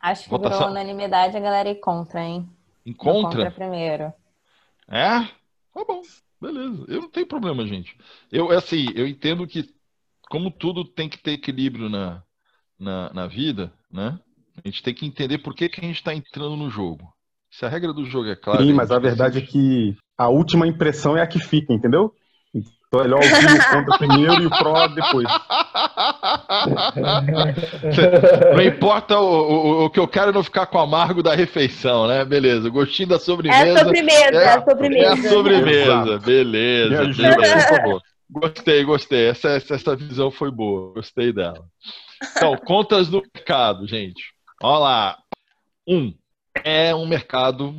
Acho que Votação- virou unanimidade a galera ir contra, hein? Em No contra? primeiro. É? Tá bom, beleza. Eu não tenho problema, gente. Eu, assim, eu entendo que, como tudo tem que ter equilíbrio na, na, na vida, né? A gente tem que entender por que, que a gente está entrando no jogo. Se a regra do jogo é clara. Sim, mas a verdade é que a última impressão é a que fica, entendeu? Então é melhor ouvir o contra primeiro e o pró depois. Não importa, o, o, o que eu quero é não ficar com o amargo da refeição, né? Beleza, gostinho da É sobremesa. a sobremesa, é a É sobremesa. a sobremesa, beleza, beleza. por favor. Gostei, gostei. Essa, essa, essa visão foi boa. Gostei dela. Então, contas do mercado, gente. Olha lá. Um, é um mercado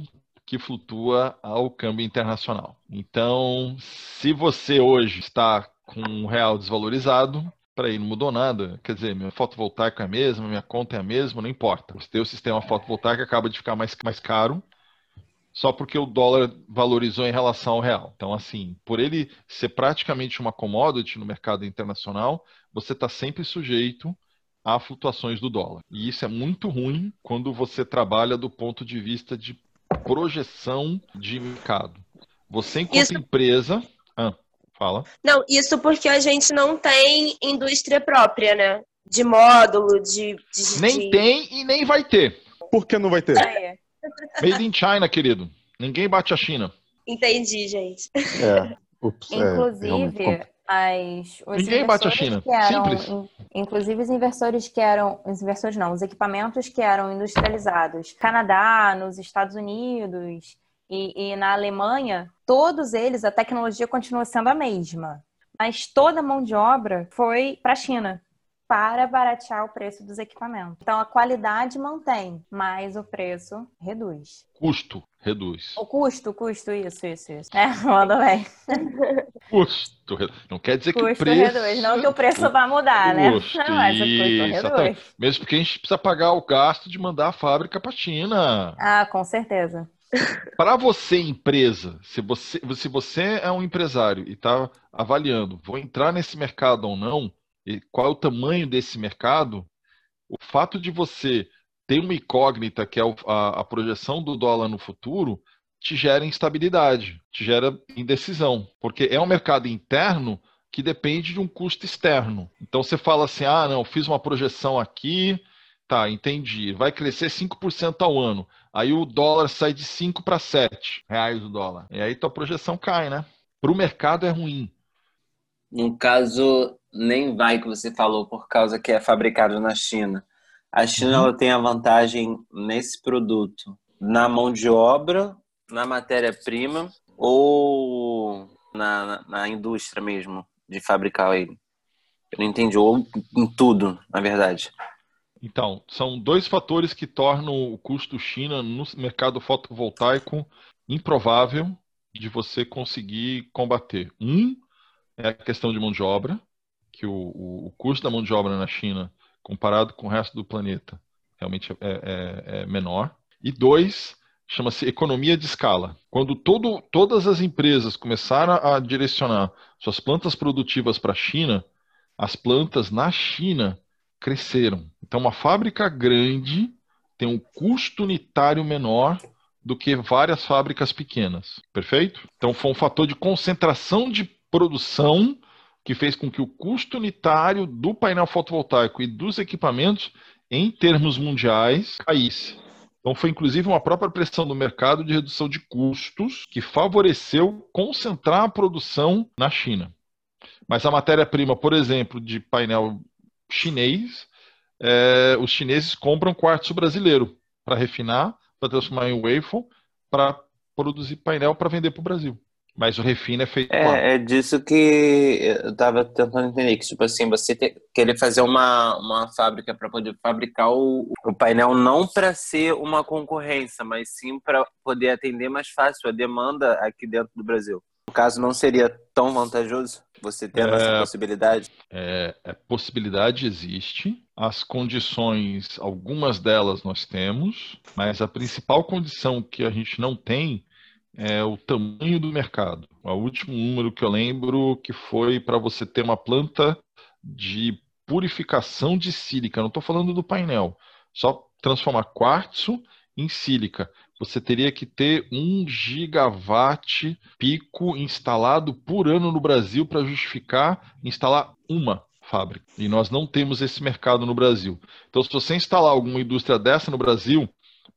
que flutua ao câmbio internacional. Então, se você hoje está com um real desvalorizado, peraí, não mudou nada. Quer dizer, minha fotovoltaica é a mesma, minha conta é a mesma, não importa. O teu sistema fotovoltaico acaba de ficar mais, mais caro só porque o dólar valorizou em relação ao real. Então, assim, por ele ser praticamente uma commodity no mercado internacional, você está sempre sujeito a flutuações do dólar. E isso é muito ruim quando você trabalha do ponto de vista de projeção de mercado. Você, enquanto Isso- empresa. Ah, fala. Não, isso porque a gente não tem indústria própria, né? De módulo, de. de- Nem de- tem e nem vai ter. Por que não vai ter? Aí. Made in China, querido. Ninguém bate a China. Entendi, gente. É. Ups, é, Inclusive, complicado. as, os Ninguém bate a China. que eram, Simples. in- inclusive os inversores que eram, os inversores não, os equipamentos que eram industrializados, Canadá, nos Estados Unidos e, e na Alemanha, todos eles a tecnologia continua sendo a mesma, mas toda a mão de obra foi para a China para baratear o preço dos equipamentos. Então a qualidade mantém, mas o preço reduz. Custo reduz. O custo, custo, isso, isso, isso. É, manda bem. Custo reduz. Não quer dizer que o Custo preço. reduz. Não que o preço vá mudar, né? Custo, Mas o custo reduz. Mesmo porque a gente precisa pagar o gasto de mandar a fábrica para a China. Ah, com certeza. Para você, empresa, se você, se você é um empresário e está avaliando, vou entrar nesse mercado ou não, e qual é o tamanho desse mercado, o fato de você ter uma incógnita, que é a, a projeção do dólar no futuro, te gera instabilidade, te gera indecisão, porque é um mercado interno que depende de um custo externo. Então você fala assim: ah, não, fiz uma projeção aqui, tá, entendi, vai crescer 5% ao ano. Aí o dólar sai de 5 para 7 reais o dólar. E aí tua projeção cai, né? Para o mercado é ruim. No caso, nem vai que você falou por causa que é fabricado na China. A China Uhum. ela tem a vantagem nesse produto na mão de obra, na matéria-prima ou na, na, na indústria mesmo de fabricar ele. Eu não entendi, ou em tudo, na verdade. Então, são dois fatores que tornam o custo China no mercado fotovoltaico improvável de você conseguir combater. Um é a questão de mão de obra, que o, o, o custo da mão de obra na China, comparado com o resto do planeta, realmente é, é- é menor. E dois, chama-se economia de escala. Quando todo, todas as empresas começaram a direcionar suas plantas produtivas para a China, as plantas na China cresceram. Então, uma fábrica grande tem um custo unitário menor do que várias fábricas pequenas. Perfeito? Então, foi um fator de concentração de produção que fez com que o custo unitário do painel fotovoltaico e dos equipamentos, em termos mundiais, caísse. Então, foi inclusive uma própria pressão do mercado de redução de custos que favoreceu concentrar a produção na China. Mas a matéria-prima, por exemplo, de painel chinês, é, os chineses compram quartzo brasileiro para refinar, para transformar em waffle, para produzir painel para vender para o Brasil. Mas o refino é feito lá. É, é disso que eu tava tentando entender, que tipo assim, você te- querer fazer uma, uma fábrica para poder fabricar o, o painel não para ser uma concorrência, mas sim para poder atender mais fácil a demanda aqui dentro do Brasil. No caso, não seria tão vantajoso você ter É. essa possibilidade? É, a possibilidade existe, as condições, algumas delas nós temos, mas a principal condição que a gente não tem é o tamanho do mercado. O último número que eu lembro que foi para você ter uma planta de purificação de sílica, não estou falando do painel, só transformar quartzo em sílica. Você teria que ter um gigawatt pico instalado por ano no Brasil para justificar instalar uma fábrica. E nós não temos esse mercado no Brasil. Então, se você instalar alguma indústria dessa no Brasil,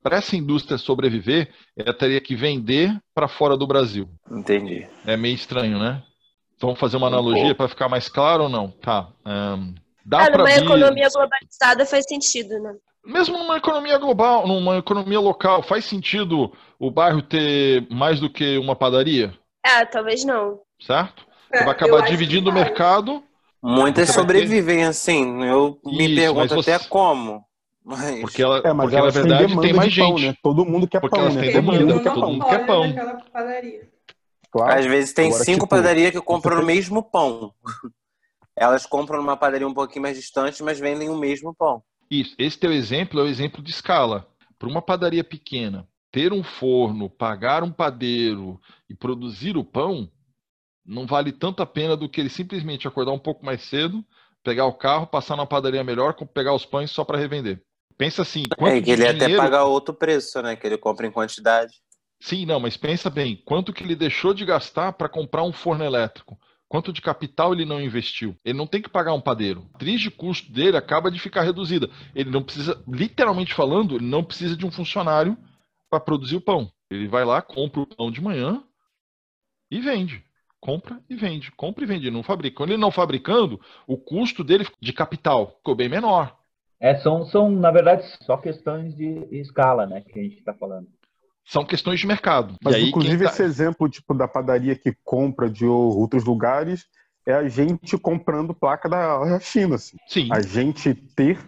para essa indústria sobreviver, ela teria que vender para fora do Brasil. Entendi. É meio estranho, né? Vamos fazer uma analogia para ficar mais claro ou não? Tá. Um, dá Ah, para numa economia globalizada faz sentido, né? Mesmo numa economia global, numa economia local, faz sentido o bairro ter mais do que uma padaria, É, talvez não. certo? Você É, vai acabar dividindo o mercado, Muitas sobrevivem assim. Eu me Isso, pergunto mas até você- como. Mas... porque ela, É, mas porque na elas têm verdade tem mais de pão, gente. né? Todo mundo quer Porque pão, elas né? têm Todo demanda, mundo quer todo pão. mundo quer pão. naquela padaria. Claro. Às vezes tem Agora, cinco tipo, padarias que compram o mesmo pão. Elas compram numa padaria um pouquinho mais distante, mas vendem o mesmo pão. Isso. Esse teu exemplo é o exemplo de escala. Para uma padaria pequena, ter um forno, pagar um padeiro e produzir o pão, não vale tanto a pena do que ele simplesmente acordar um pouco mais cedo, pegar o carro, passar numa padaria melhor, pegar os pães só para revender. Pensa assim, quanto É que ele de até dinheiro... paga outro preço, né? Que ele compra em quantidade. Sim, não, mas pensa bem, quanto que ele deixou de gastar para comprar um forno elétrico? Quanto de capital ele não investiu? Ele não tem que pagar um padeiro. A atriz de custo dele acaba de ficar reduzida. Ele não precisa, literalmente falando, ele não precisa de um funcionário para produzir o pão. Ele vai lá, compra o pão de manhã e vende. Compra e vende. Compra e vende. Não fabrica. Quando ele não fabricando, o custo dele de capital ficou bem menor. É, são, são, na verdade, só questões de escala, né, que a gente está falando. São questões de mercado. Mas, e aí, inclusive, tá- esse exemplo tipo da padaria que compra de outros lugares é a gente comprando placa da China. Assim. Sim, A gente ter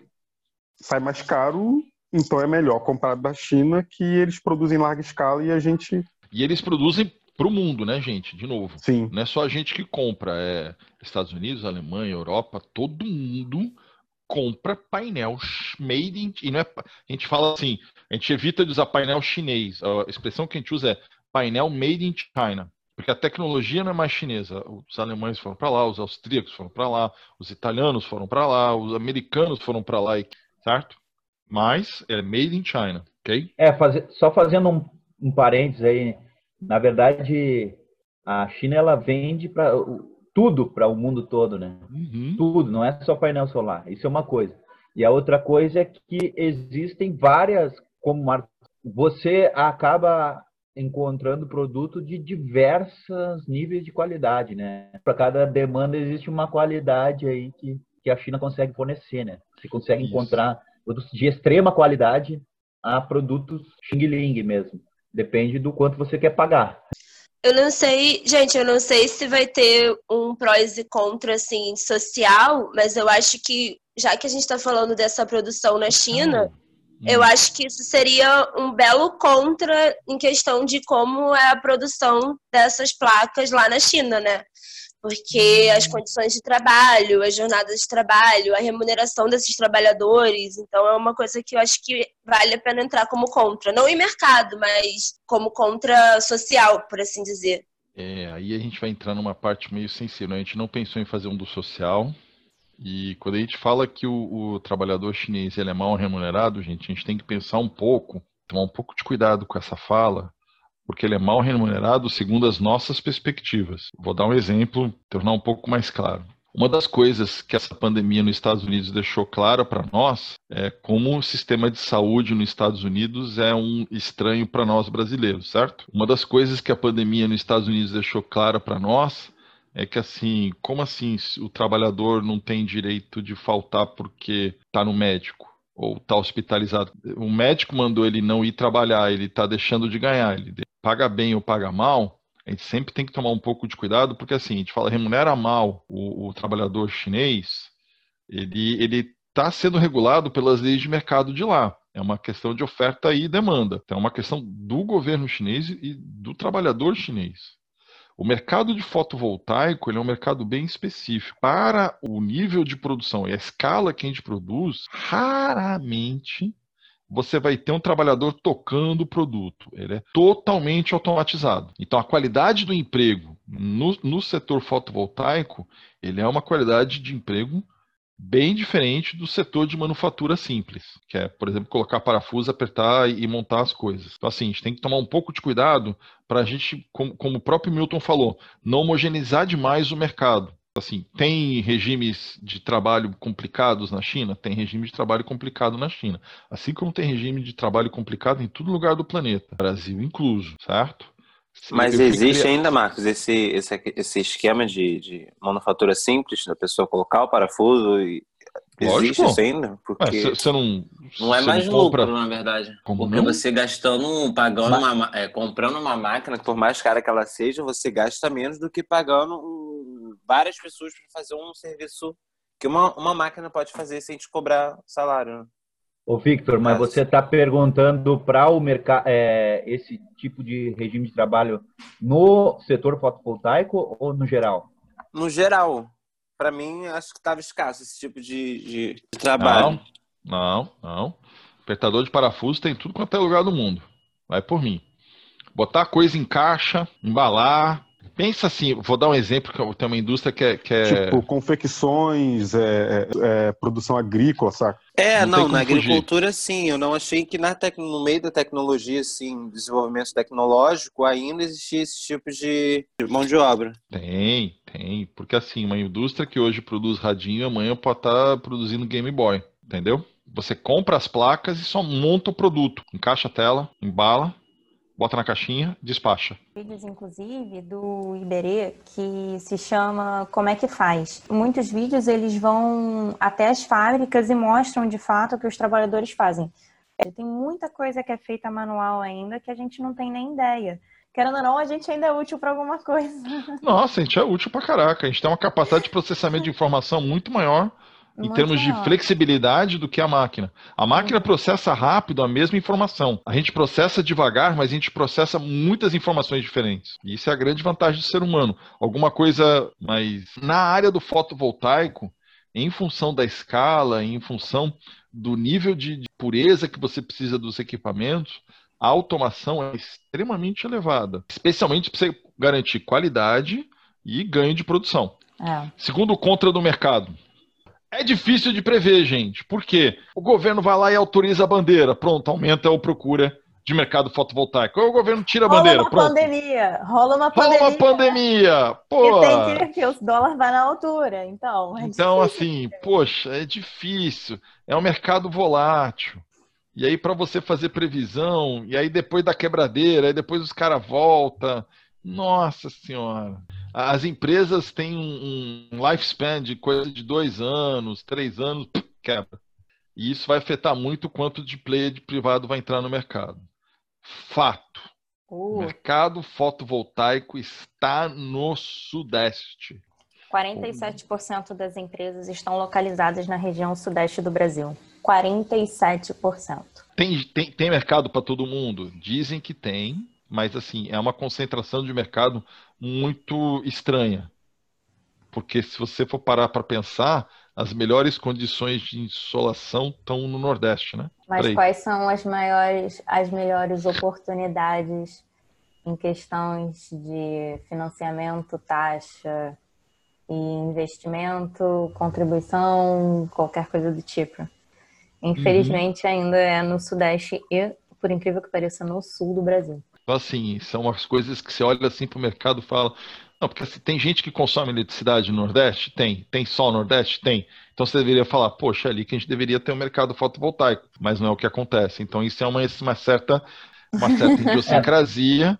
sai mais caro, então é melhor comprar da China que eles produzem em larga escala e a gente, e eles produzem para o mundo, né, gente? De novo. sim. Não é só a gente que compra, é Estados Unidos, Alemanha, Europa, todo mundo compra painel made in e não é a gente fala assim, a gente evita de usar painel chinês. A expressão que a gente usa é painel made in China, porque a tecnologia não é mais chinesa. Os alemães foram para lá, os austríacos foram para lá, os italianos foram para lá, os americanos foram para lá, certo? Mas é made in China, ok? É, fazer, só fazendo um, um parênteses aí, na verdade, a China ela vende para tudo para o mundo todo, né? Uhum. Tudo, não é só painel solar. Isso é uma coisa. E a outra coisa é que existem várias, como você acaba encontrando produto de diversos níveis de qualidade, né? Para cada demanda existe uma qualidade aí que, que a China consegue fornecer, né? Você consegue Isso. encontrar produtos de extrema qualidade a produtos Xing Ling mesmo. Depende do quanto você quer pagar. Eu não sei, gente, eu não sei se vai ter um prós e contra, assim, social, mas eu acho que, já que a gente está falando dessa produção na China, eu Hum. acho que isso seria um belo contra em questão de como é a produção dessas placas lá na China, né? Porque as condições de trabalho, as jornadas de trabalho, a remuneração desses trabalhadores, então é uma coisa que eu acho que vale a pena entrar como contra. Não em mercado, mas como contra social, por assim dizer. É, aí a gente vai entrar numa parte meio sensível. né? A gente não pensou em fazer um do social. E quando a gente fala que o, o trabalhador chinês ele é mal remunerado, gente, a gente tem que pensar um pouco, tomar um pouco de cuidado com essa fala, porque ele é mal remunerado segundo as nossas perspectivas. Vou dar um exemplo, tornar um pouco mais claro. Uma das coisas que essa pandemia nos Estados Unidos deixou clara para nós é como o sistema de saúde nos Estados Unidos é um estranho para nós brasileiros, certo? Uma das coisas que a pandemia nos Estados Unidos deixou clara para nós é que assim, como assim o trabalhador não tem direito de faltar porque está no médico ou está hospitalizado? O médico mandou ele não ir trabalhar, ele está deixando de ganhar, ele paga bem ou paga mal. A gente sempre tem que tomar um pouco de cuidado, porque assim, a gente fala remunera mal o, o trabalhador chinês, ele ele está sendo regulado pelas leis de mercado de lá. É uma questão de oferta e demanda. Então, é uma questão do governo chinês e do trabalhador chinês. O mercado de fotovoltaico ele é um mercado bem específico. Para o nível de produção e a escala que a gente produz, raramente você vai ter um trabalhador tocando o produto. Ele é totalmente automatizado. Então, a qualidade do emprego no, no setor fotovoltaico, ele é uma qualidade de emprego bem diferente do setor de manufatura simples, que é, por exemplo, colocar parafuso, apertar e montar as coisas. Então, assim, a gente tem que tomar um pouco de cuidado para a gente, como, como o próprio Milton falou, não homogeneizar demais o mercado. Assim, tem regimes de trabalho complicados na China? Tem regime de trabalho complicado na China. Assim como tem regime de trabalho complicado em todo lugar do planeta, Brasil incluso, certo? Mas existe ainda, Marcos, esse, esse, esse esquema de, de manufatura simples, da pessoa colocar o parafuso e Existe Lógico. isso ainda? Porque você não, não é mais não lucro, na verdade. Como porque não? você gastando, pagando Mas... uma, é, comprando uma máquina, que por mais cara que ela seja, você gasta menos do que pagando um, várias pessoas para fazer um serviço que uma, uma máquina pode fazer sem te cobrar salário. Né? Ô, Victor, mas você está perguntando para o mercado é, esse tipo de regime de trabalho no setor fotovoltaico ou no geral? No geral. Para mim, acho que estava escasso esse tipo de, de, trabalho. Não, não, não. Apertador de parafuso tem tudo quanto é lugar do mundo. Vai por mim. Botar coisa em caixa, embalar, Pensa assim, vou dar um exemplo que tem uma indústria que é. Que é... Tipo, confecções, é, é, é produção agrícola, saca? É, não, não na agricultura sim. Eu não achei que na tec... no meio da tecnologia, assim, desenvolvimento tecnológico, ainda existia esse tipo de mão de obra. Tem, tem. Porque assim, uma indústria que hoje produz radinho, amanhã pode estar tá produzindo Game Boy, entendeu? Você compra as placas e só monta o produto. Encaixa a tela, embala, bota na caixinha, despacha. Vídeos, inclusive, do Iberê, que se chama Como é que faz. Muitos vídeos eles vão até as fábricas e mostram de fato o que os trabalhadores fazem. É, tem muita coisa que é feita manual ainda que a gente não tem nem ideia. Querendo ou não, a gente ainda é útil para alguma coisa. Nossa, a gente é útil para caraca. A gente tem uma capacidade de processamento de informação muito maior em termos de flexibilidade do que a máquina. A máquina processa rápido a mesma informação. A gente processa devagar, mas a gente processa muitas informações diferentes. E isso é a grande vantagem do ser humano. Alguma coisa mais na área do fotovoltaico, em função da escala, em função do nível de pureza que você precisa dos equipamentos, a automação é extremamente elevada, especialmente para você garantir qualidade e ganho de produção. É. Segundo o contra do mercado, é difícil de prever, gente. Por quê? O governo vai lá e autoriza a bandeira. Pronto, aumenta a procura de mercado fotovoltaico. Ou o governo tira a rola bandeira. Uma pronto. pandemia. Rola uma pandemia. Rola uma pandemia. Pô. tem que, que os dólares vai na altura. Então, é então assim, poxa, é difícil. É um mercado volátil. E aí, para você fazer previsão, e aí depois da quebradeira, aí depois os caras voltam. Nossa Senhora. As empresas têm um, um lifespan de coisa de dois anos, três anos, quebra. E isso vai afetar muito quanto de player de privado vai entrar no mercado. Fato. Uh. O mercado fotovoltaico está no Sudeste. 47% das empresas estão localizadas na região Sudeste do Brasil. 47%. Tem, tem, tem mercado para todo mundo? Dizem que tem, mas assim, é uma concentração de mercado muito estranha. Porque se você for parar para pensar, as melhores condições de insolação estão no Nordeste, né? Mas quais são as maiores, as melhores oportunidades em questões de financiamento, taxa e investimento, contribuição, qualquer coisa do tipo? Infelizmente, uhum. ainda é no Sudeste e, por incrível que pareça, no Sul do Brasil. Então, assim, são as coisas que você olha assim para o mercado e fala. Não, porque assim, tem gente que consome eletricidade no Nordeste? Tem. Tem sol no Nordeste? Tem. Então você deveria falar, poxa, é ali que a gente deveria ter um mercado fotovoltaico, mas não é o que acontece. Então isso é uma, uma certa, uma certa idiosincrasia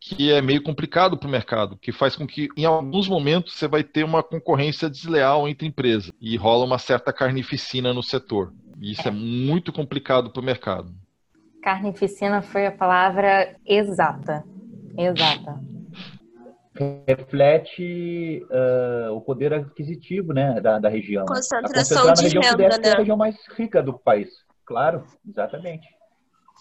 que é meio complicado para o mercado, que faz com que em alguns momentos você vai ter uma concorrência desleal entre empresas e rola uma certa carnificina no setor. E isso é muito complicado para o mercado. Carnificina foi a palavra exata. Exata. Reflete uh, o poder aquisitivo né, da, da região. Concentração de região renda, né? É a região mais rica do país. Claro, exatamente.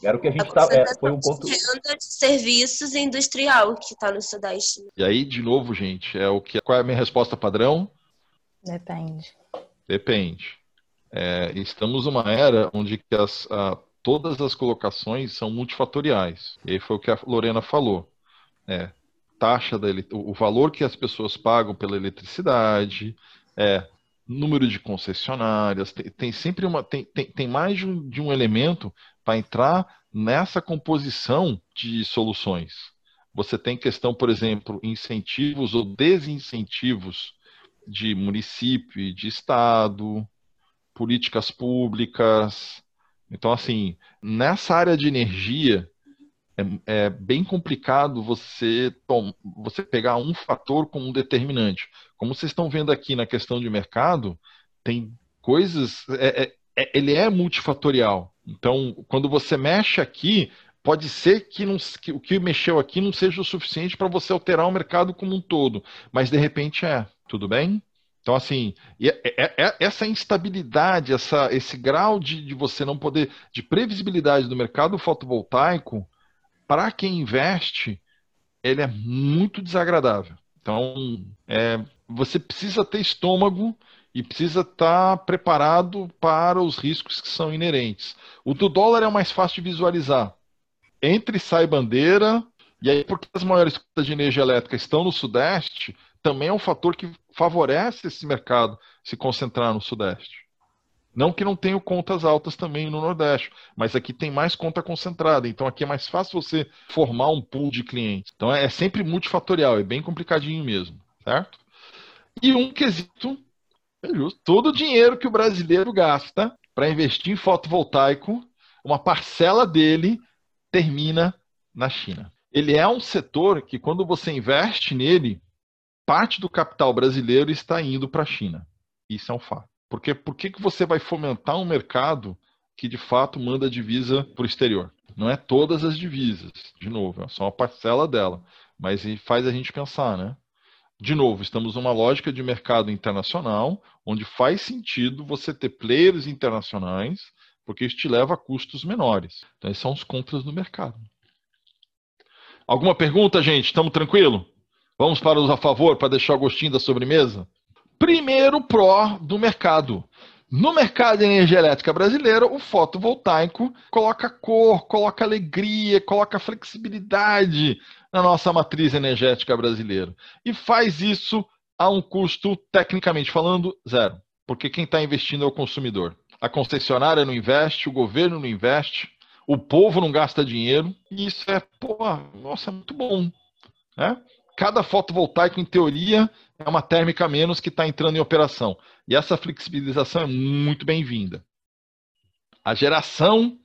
Era o que a gente estava. É, foi um ponto. De renda de serviços industrial que está no Sudeste. E aí, de novo, gente, é o que. Qual é a minha resposta padrão? Depende. Depende. É, estamos numa era onde as, a, todas as colocações são multifatoriais. E foi o que a Lorena falou. É, taxa da o valor que as pessoas pagam pela eletricidade, é número de concessionárias, tem, tem sempre uma. Tem, tem, tem mais de um, de um elemento para entrar nessa composição de soluções. Você tem questão, por exemplo, incentivos ou desincentivos de município, de estado, políticas públicas. Então, assim, nessa área de energia, é, é, bem complicado você, tom, você pegar um fator como um determinante. Como vocês estão vendo aqui na questão de mercado, tem coisas. É, é, é, ele é multifatorial. Então, quando você mexe aqui, pode ser que, não, que o que mexeu aqui não seja o suficiente para você alterar o mercado como um todo, mas de repente é. Tudo bem? Então, assim, é, é, essa instabilidade, essa, esse grau de, de você não poder, de previsibilidade do mercado fotovoltaico, para quem investe, ele é muito desagradável. Então, é, você precisa ter estômago e precisa estar preparado para os riscos que são inerentes. O do dólar é o mais fácil de visualizar. Entre sai bandeira, e aí porque as maiores contas de energia elétrica estão no Sudeste, também é um fator que favorece esse mercado se concentrar no Sudeste. Não que não tenha contas altas também no Nordeste, mas aqui tem mais conta concentrada. Então aqui é mais fácil você formar um pool de clientes. Então é sempre multifatorial, é bem complicadinho mesmo, certo? E um quesito é justo. Todo o dinheiro que o brasileiro gasta para investir em fotovoltaico, uma parcela dele termina na China. Ele é um setor que, quando você investe nele, parte do capital brasileiro está indo para a China. Isso é um fato. Porque por que, você vai fomentar um mercado que de fato manda divisa para o exterior? Não é todas as divisas, de novo, é só uma parcela dela. Mas faz a gente pensar, né? De novo, estamos numa lógica de mercado internacional, onde faz sentido você ter players internacionais, porque isso te leva a custos menores. Então, esses são os contras do mercado. Alguma pergunta, gente? Estamos tranquilo? Vamos para os a favor, para deixar o gostinho da sobremesa? primeiro pró do mercado. No mercado de energia elétrica brasileira, o fotovoltaico coloca cor, coloca alegria, coloca flexibilidade na nossa matriz energética brasileira. E faz isso a um custo, tecnicamente falando, zero. Porque quem está investindo é o consumidor. A concessionária não investe, o governo não investe, o povo não gasta dinheiro. E isso é, pô, nossa, é muito bom. Né? Cada fotovoltaico, em teoria, é uma térmica menos que está entrando em operação. E essa flexibilização é muito bem-vinda. A geração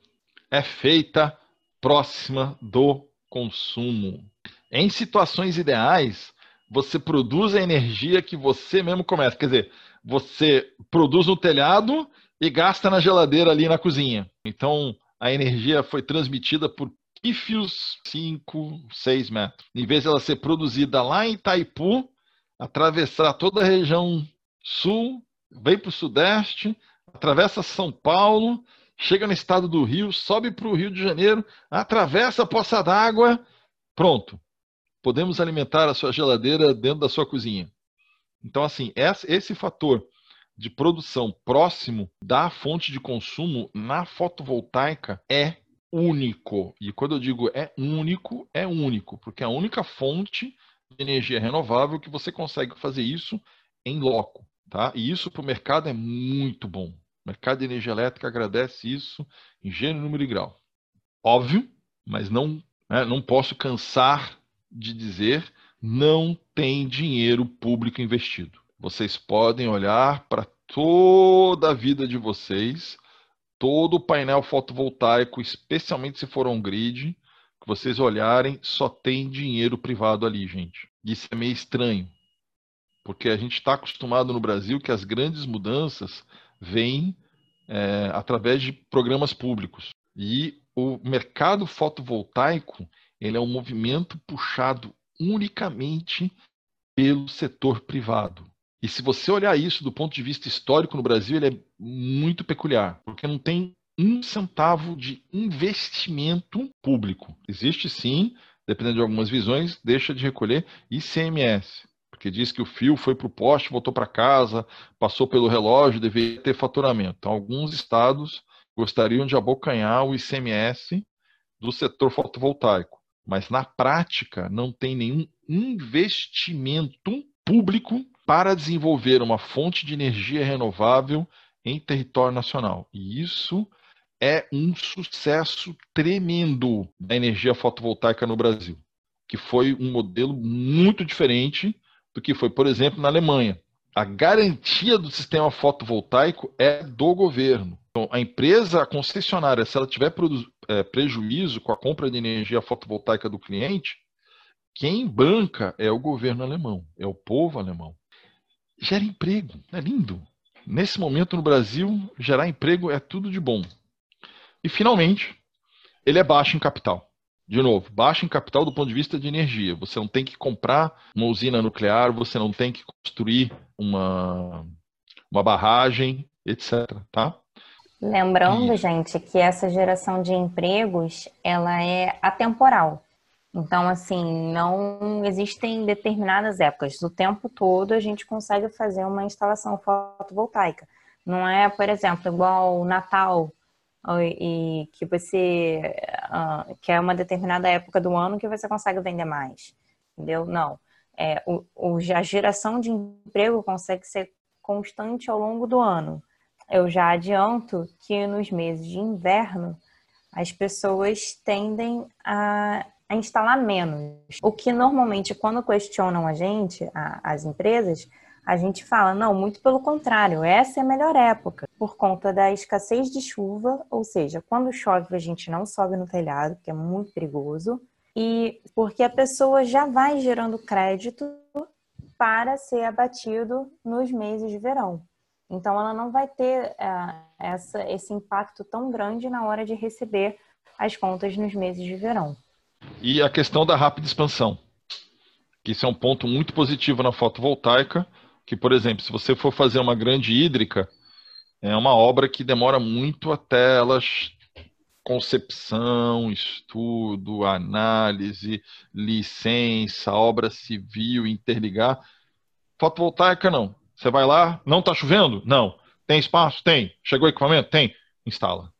é feita próxima do consumo. Em situações ideais, você produz a energia que você mesmo começa. Quer dizer, você produz no telhado e gasta na geladeira ali na cozinha. Então, a energia foi transmitida por pífios 5, 6 metros. Em vez de ela ser produzida lá em Itaipu, atravessar toda a região sul, vem para o sudeste, atravessa São Paulo, chega no estado do Rio, sobe para o Rio de Janeiro, atravessa a poça d'água, pronto. Podemos alimentar a sua geladeira dentro da sua cozinha. Então, assim, esse fator de produção próximo da fonte de consumo na fotovoltaica é único. E quando eu digo é único, é único, porque é a única fonte de energia renovável que você consegue fazer isso em loco. Tá? E isso para o mercado é muito bom. O mercado de energia elétrica agradece isso em gênero, número e grau. Óbvio, mas não, né, não posso cansar de dizer não tem dinheiro público investido. Vocês podem olhar para toda a vida de vocês, todo o painel fotovoltaico, especialmente se for on-grid, que vocês olharem, só tem dinheiro privado ali, gente. Isso é meio estranho, porque a gente está acostumado no Brasil que as grandes mudanças vêm é, através de programas públicos. E o mercado fotovoltaico ele é um movimento puxado unicamente pelo setor privado. E se você olhar isso do ponto de vista histórico no Brasil, ele é muito peculiar, porque não tem um centavo de investimento público. Existe sim, dependendo de algumas visões, deixa de recolher ICMS, porque diz que o fio foi para o poste, voltou para casa, passou pelo relógio, deveria ter faturamento. Então, alguns estados gostariam de abocanhar o ICMS do setor fotovoltaico, mas na prática não tem nenhum investimento público para desenvolver uma fonte de energia renovável em território nacional. E isso é um sucesso tremendo da energia fotovoltaica no Brasil, que foi um modelo muito diferente do que foi, por exemplo, na Alemanha. A garantia do sistema fotovoltaico é do governo. Então, a empresa, a concessionária, se ela tiver é, prejuízo com a compra de energia fotovoltaica do cliente, quem banca é o governo alemão, é o povo alemão. Gera emprego, é lindo. Nesse momento no Brasil, gerar emprego é tudo de bom. E finalmente, ele é baixo em capital. De novo, baixo em capital do ponto de vista de energia. Você não tem que comprar uma usina nuclear, você não tem que construir uma, uma barragem, etc. Tá? Lembrando, e... gente, que essa geração de empregos ela é atemporal. Então, assim, não existem determinadas épocas. O tempo todo a gente consegue fazer uma instalação fotovoltaica. Não é, por exemplo, igual Natal, e que você uh, é uma determinada época do ano que você consegue vender mais, entendeu? Não. É, o, o, a geração de emprego consegue ser constante ao longo do ano. Eu já adianto que nos meses de inverno as pessoas tendem a a instalar menos. O que normalmente, quando questionam a gente, a, as empresas, a gente fala, não, muito pelo contrário, essa é a melhor época, por conta da escassez de chuva, ou seja, quando chove a gente não sobe no telhado, que é muito perigoso, e porque a pessoa já vai gerando crédito para ser abatido nos meses de verão. Então, ela não vai ter uh, essa, esse impacto tão grande na hora de receber as contas nos meses de verão. E a questão da rápida expansão, que isso é um ponto muito positivo na fotovoltaica, que, por exemplo, se você for fazer uma grande hídrica, é uma obra que demora muito até elas concepção, estudo, análise, licença, obra civil, interligar. Fotovoltaica não. Você vai lá, não está chovendo? Não. Tem espaço? Tem. Chegou equipamento? Tem. Instala.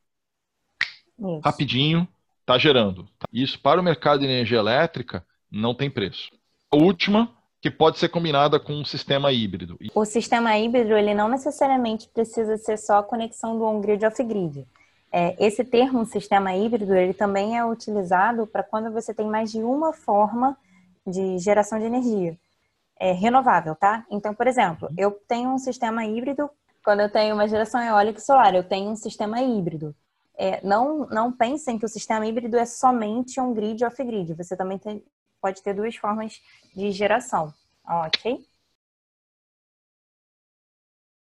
Isso. Rapidinho, está gerando. Isso para o mercado de energia elétrica não tem preço. A última, que pode ser combinada com um sistema híbrido. O sistema híbrido ele não necessariamente precisa ser só a conexão do on-grid off-grid. É, esse termo sistema híbrido ele também é utilizado para quando você tem mais de uma forma de geração de energia é, renovável, tá? Então, por exemplo, eu tenho um sistema híbrido quando eu tenho uma geração eólica e solar, eu tenho um sistema híbrido é, não, não pensem que o sistema híbrido é somente um grid off-grid. Você também tem, pode ter duas formas de geração, ok?